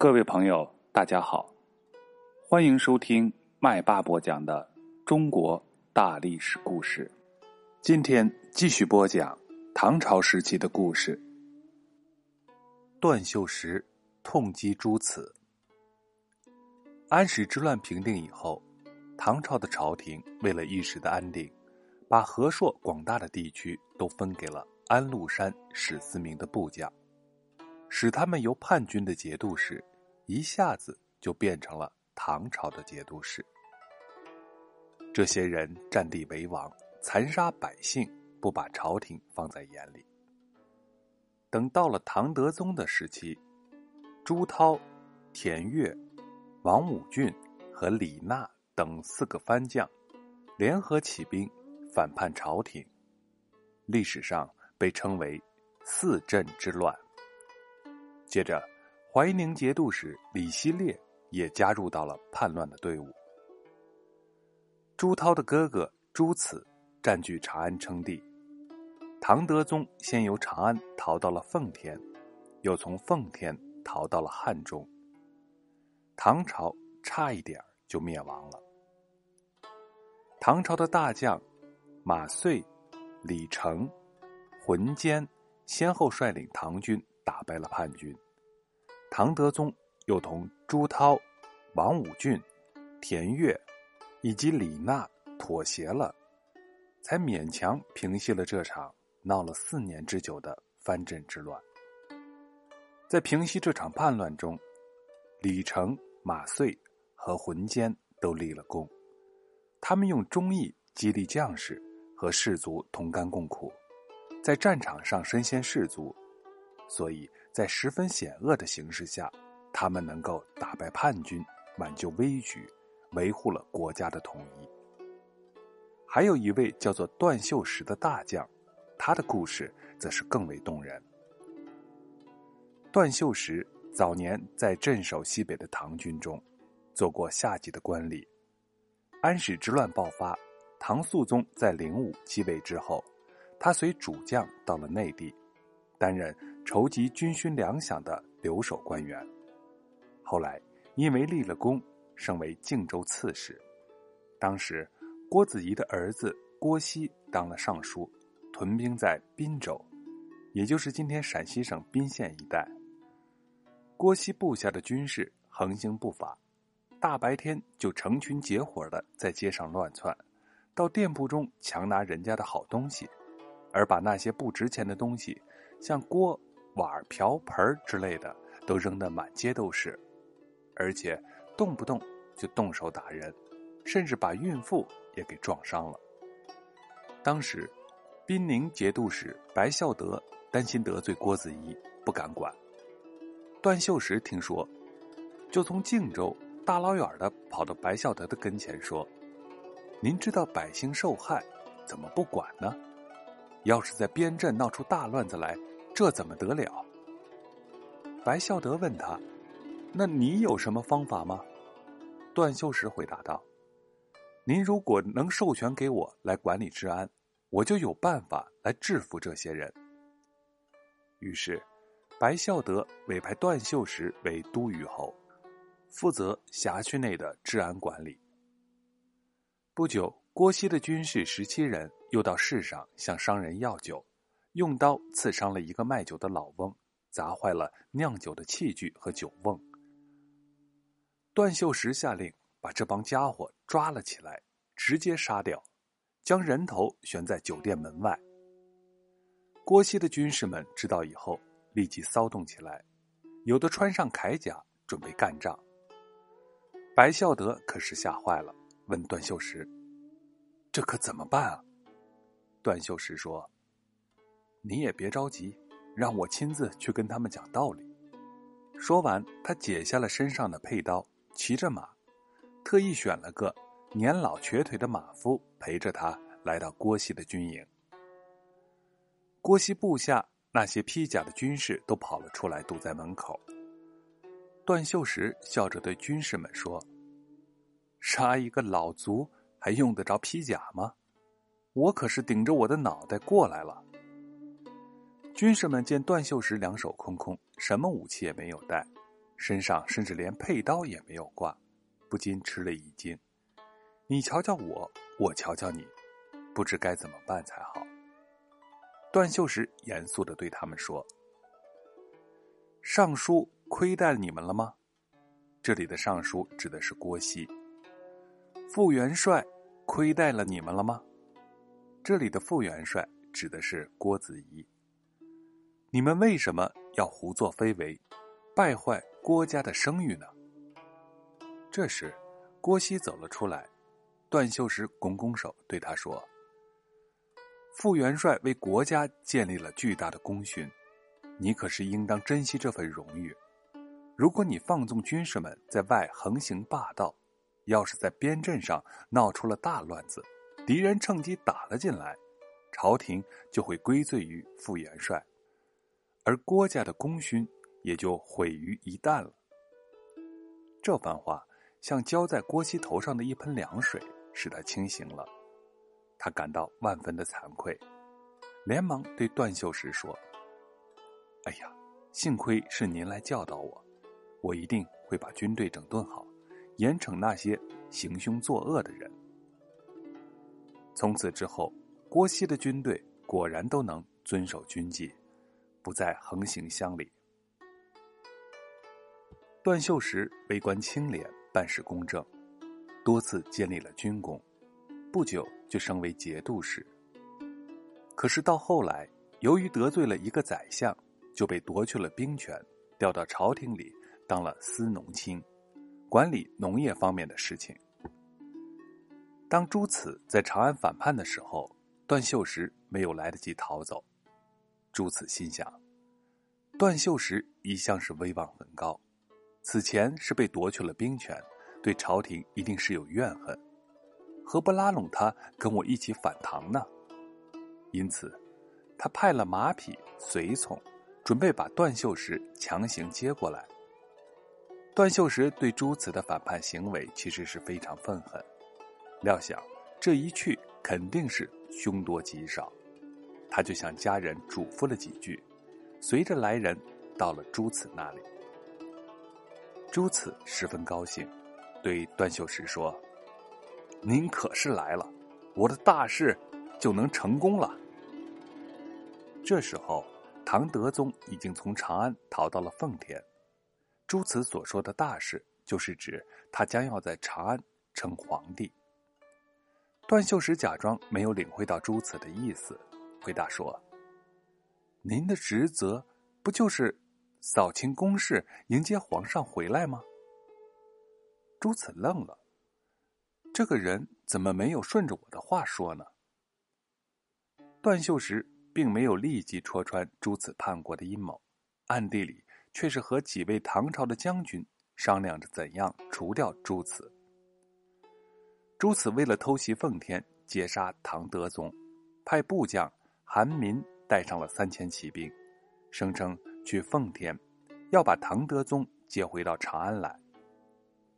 各位朋友，大家好，欢迎收听麦霸播讲的中国大历史故事。今天继续播讲唐朝时期的故事。段秀实痛击诸此。安史之乱平定以后，唐朝的朝廷为了一时的安定，把河朔广大的地区都分给了安禄山、史思明的部将。使他们由叛军的节度使，一下子就变成了唐朝的节度使。这些人占地为王，残杀百姓，不把朝廷放在眼里。等到了唐德宗的时期，朱涛、田悦、王武俊和李纳等四个藩将联合起兵反叛朝廷，历史上被称为“四镇之乱”。接着，怀宁节度使李希烈也加入到了叛乱的队伍。朱涛的哥哥朱慈占据长安称帝，唐德宗先由长安逃到了奉天，又从奉天逃到了汉中。唐朝差一点就灭亡了。唐朝的大将马遂、李成、浑坚先后率领唐军。打败了叛军，唐德宗又同朱涛、王武俊、田悦以及李纳妥协了，才勉强平息了这场闹了四年之久的藩镇之乱。在平息这场叛乱中，李成、马遂和浑坚都立了功，他们用忠义激励将士和士卒同甘共苦，在战场上身先士卒。所以在十分险恶的形势下，他们能够打败叛军，挽救危局，维护了国家的统一。还有一位叫做段秀实的大将，他的故事则是更为动人。段秀实早年在镇守西北的唐军中，做过下级的官吏。安史之乱爆发，唐肃宗在灵武继位之后，他随主将到了内地。担任筹集军勋粮饷的留守官员，后来因为立了功，升为靖州刺史。当时，郭子仪的儿子郭熙当了尚书，屯兵在滨州，也就是今天陕西省彬县一带。郭熙部下的军士横行不法，大白天就成群结伙的在街上乱窜，到店铺中强拿人家的好东西，而把那些不值钱的东西。像郭、碗、瓢盆之类的都扔得满街都是，而且动不动就动手打人，甚至把孕妇也给撞伤了。当时，滨宁节度使白孝德担心得罪郭子仪，不敢管。段秀实听说，就从靖州大老远的跑到白孝德的跟前说：“您知道百姓受害，怎么不管呢？要是在边镇闹出大乱子来。”这怎么得了？白孝德问他：“那你有什么方法吗？”段秀实回答道：“您如果能授权给我来管理治安，我就有办法来制服这些人。”于是，白孝德委派段秀实为都虞侯，负责辖区内的治安管理。不久，郭熙的军士十七人又到市上向商人要酒。用刀刺伤了一个卖酒的老翁，砸坏了酿酒的器具和酒瓮。段秀实下令把这帮家伙抓了起来，直接杀掉，将人头悬在酒店门外。郭熙的军士们知道以后，立即骚动起来，有的穿上铠甲准备干仗。白孝德可是吓坏了，问段秀实：“这可怎么办啊？”段秀实说。你也别着急，让我亲自去跟他们讲道理。说完，他解下了身上的佩刀，骑着马，特意选了个年老瘸腿的马夫陪着他来到郭熙的军营。郭熙部下那些披甲的军士都跑了出来，堵在门口。段秀实笑着对军士们说：“杀一个老卒还用得着披甲吗？我可是顶着我的脑袋过来了。”军士们见段秀实两手空空，什么武器也没有带，身上甚至连佩刀也没有挂，不禁吃了一惊。你瞧瞧我，我瞧瞧你，不知该怎么办才好。段秀实严肃的对他们说：“尚书亏待你们了吗？”这里的尚书指的是郭熙。副元帅亏待了你们了吗？这里的副元帅指的是郭子仪。你们为什么要胡作非为，败坏郭家的声誉呢？这时，郭熙走了出来，段秀实拱拱手对他说。副元帅为国家建立了巨大的功勋，你可是应当珍惜这份荣誉。如果你放纵军士们在外横行霸道，要是在边镇上闹出了大乱子，敌人趁机打了进来，朝廷就会归罪于副元帅，而郭家的功勋也就毁于一旦了。这番话像浇在郭熙头上的一盆凉水，使他清醒了。他感到万分的惭愧，连忙对段秀实说：“哎呀，幸亏是您来教导我，我一定会把军队整顿好，严惩那些行凶作恶的人。”从此之后，郭熙的军队果然都能遵守军纪，不再横行乡里。段秀实为官清廉，办事公正，多次建立了军功。不久就升为节度使。可是到后来，由于得罪了一个宰相，就被夺去了兵权，调到朝廷里当了司农卿，管理农业方面的事情。当朱此在长安反叛的时候，段秀实没有来得及逃走。朱慈心想，段秀实一向是威望很高，此前是被夺去了兵权，对朝廷一定是有怨恨。何不拉拢他跟我一起反唐呢？因此，他派了马匹随从，准备把段秀实强行接过来。段秀实对朱慈的反叛行为其实是非常愤恨，料想这一去肯定是凶多吉少，他就向家人嘱咐了几句，随着来人到了朱慈那里。朱慈十分高兴，对段秀实说。您可是来了，我的大事就能成功了。这时候，唐德宗已经从长安逃到了奉天。朱慈所说的大事，就是指他将要在长安称皇帝。段秀实假装没有领会到朱慈的意思，回答说：“您的职责不就是扫清宫事，迎接皇上回来吗？”朱慈愣了。这个人怎么没有顺着我的话说呢？段秀实并没有立即戳穿朱此叛国的阴谋，暗地里却是和几位唐朝的将军商量着怎样除掉朱此。朱此为了偷袭奉天，劫杀唐德宗，派部将韩民带上了三千骑兵，声称去奉天，要把唐德宗接回到长安来。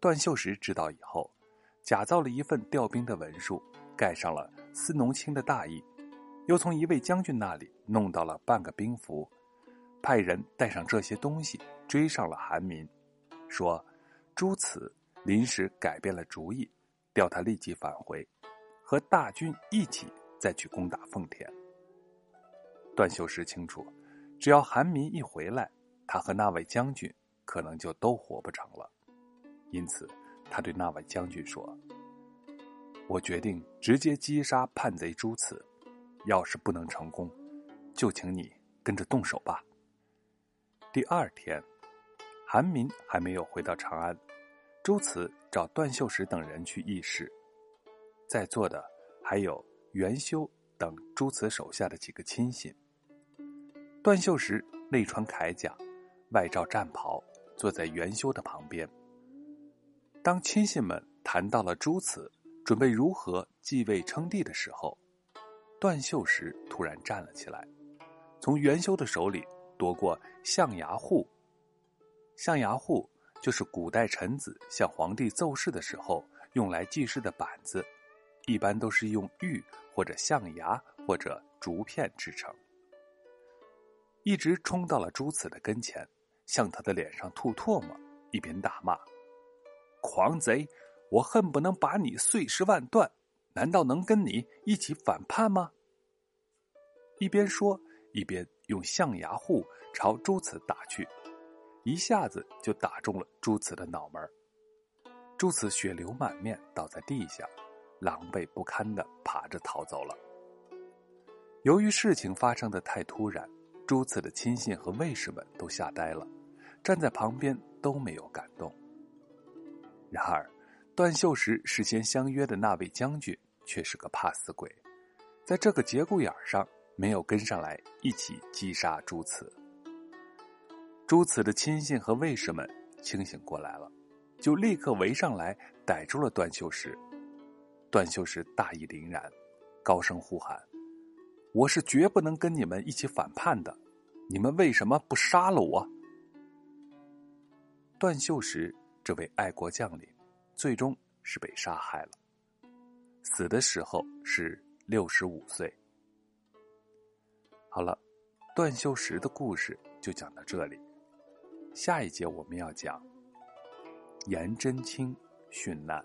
段秀实知道以后。假造了一份调兵的文书，盖上了司农卿的大印，又从一位将军那里弄到了半个兵符，派人带上这些东西追上了韩民，说朱此临时改变了主意，调他立即返回，和大军一起再去攻打奉天。段秀实清楚，只要韩民一回来，他和那位将军可能就都活不成了，因此。他对那位将军说：“我决定直接击杀叛贼朱慈，要是不能成功，就请你跟着动手吧。”第二天，韩民还没有回到长安，朱慈找段秀实等人去议事，在座的还有元修等朱慈手下的几个亲信。段秀实内穿铠甲，外罩战袍，坐在元修的旁边。当亲信们谈到了朱慈准备如何继位称帝的时候，段秀实突然站了起来，从元修的手里夺过象牙护。象牙护就是古代臣子向皇帝奏事的时候用来记事的板子，一般都是用玉或者象牙或者竹片制成。一直冲到了朱慈的跟前，向他的脸上吐唾沫，一边大骂：“狂贼！我恨不能把你碎尸万段！难道能跟你一起反叛吗？”一边说，一边用象牙护朝朱慈打去，一下子就打中了朱慈的脑门朱慈血流满面，倒在地下，狼狈不堪的爬着逃走了。由于事情发生的太突然，朱慈的亲信和卫士们都吓呆了，站在旁边都没有敢动。然而，段秀实事先相约的那位将军却是个怕死鬼，在这个节骨眼上没有跟上来一起击杀朱慈。朱慈的亲信和卫士们清醒过来了，就立刻围上来逮住了段秀实。段秀实大义凛然，高声呼喊。我是绝不能跟你们一起反叛的，你们为什么不杀了我？段秀实这位爱国将领，最终是被杀害了，死的时候是六十五岁。好了，段秀实的故事就讲到这里，下一节我们要讲颜真卿殉难。